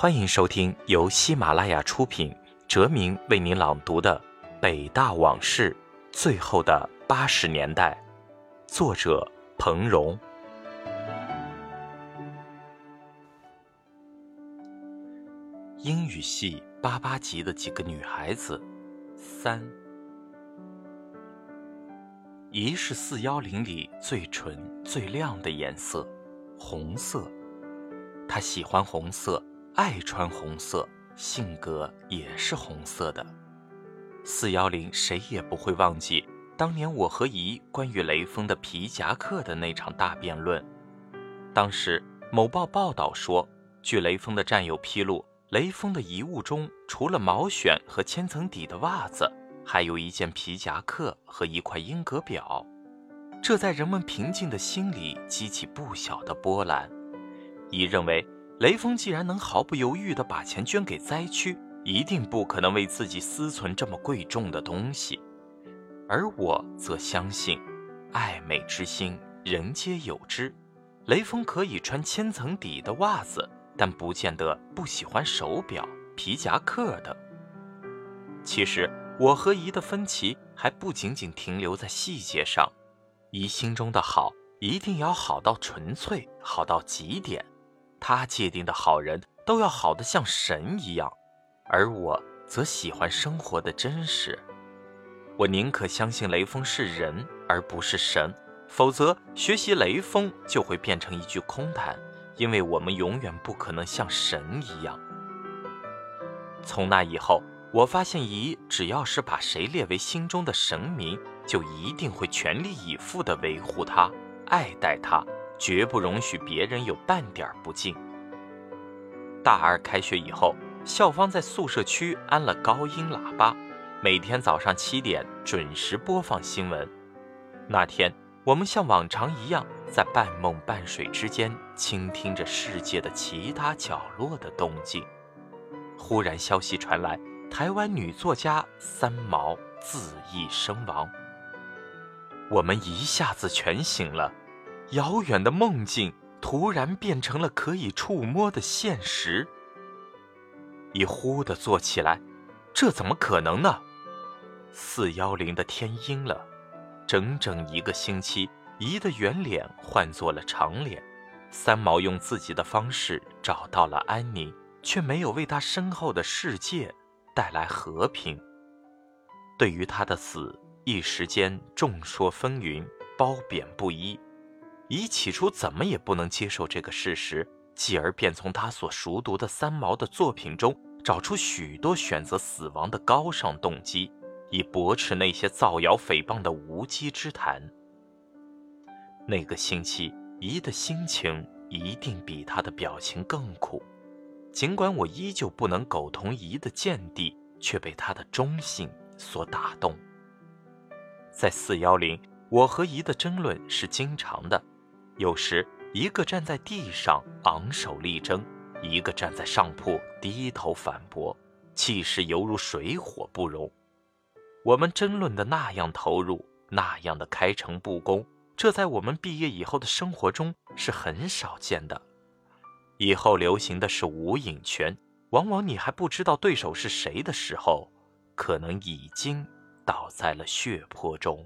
欢迎收听由喜马拉雅出品。哲明为您朗读的《北大往事：最后的八十年代》，作者彭荣。英语系八八级的几个女孩子，三，一是四幺零里最纯最亮的颜色，红色。她喜欢红色，爱穿红色。性格也是红色的。四幺零，谁也不会忘记当年我和姨关于雷锋的皮夹克的那场大辩论。当时某报报道说，据雷锋的战友披露，雷锋的遗物中除了毛选和千层底的袜子，还有一件皮夹克和一块英格表。这在人们平静的心里激起不小的波澜。姨认为。雷锋既然能毫不犹豫地把钱捐给灾区，一定不可能为自己私存这么贵重的东西。而我则相信，爱美之心人皆有之。雷锋可以穿千层底的袜子，但不见得不喜欢手表、皮夹克等。其实，我和姨的分歧还不仅仅停留在细节上。姨心中的好，一定要好到纯粹，好到极点。他界定的好人都要好的像神一样，而我则喜欢生活的真实。我宁可相信雷锋是人而不是神，否则学习雷锋就会变成一句空谈，因为我们永远不可能像神一样。从那以后，我发现姨只要是把谁列为心中的神明，就一定会全力以赴地维护他、爱戴他。绝不容许别人有半点不敬。大二开学以后，校方在宿舍区安了高音喇叭，每天早上七点准时播放新闻。那天，我们像往常一样，在半梦半睡之间，倾听着世界的其他角落的动静。忽然，消息传来，台湾女作家三毛自缢身亡。我们一下子全醒了。遥远的梦境突然变成了可以触摸的现实。一忽的坐起来，这怎么可能呢？四幺零的天阴了，整整一个星期，姨的圆脸换作了长脸。三毛用自己的方式找到了安宁，却没有为他身后的世界带来和平。对于他的死，一时间众说纷纭，褒贬不一。乙起初怎么也不能接受这个事实，继而便从他所熟读的三毛的作品中找出许多选择死亡的高尚动机，以驳斥那些造谣诽谤的无稽之谈。那个星期，乙的心情一定比他的表情更苦。尽管我依旧不能苟同乙的见地，却被他的忠信所打动。在四幺零，我和姨的争论是经常的。有时，一个站在地上昂首力争，一个站在上铺低头反驳，气势犹如水火不容。我们争论的那样投入，那样的开诚布公，这在我们毕业以后的生活中是很少见的。以后流行的是无影拳，往往你还不知道对手是谁的时候，可能已经倒在了血泊中。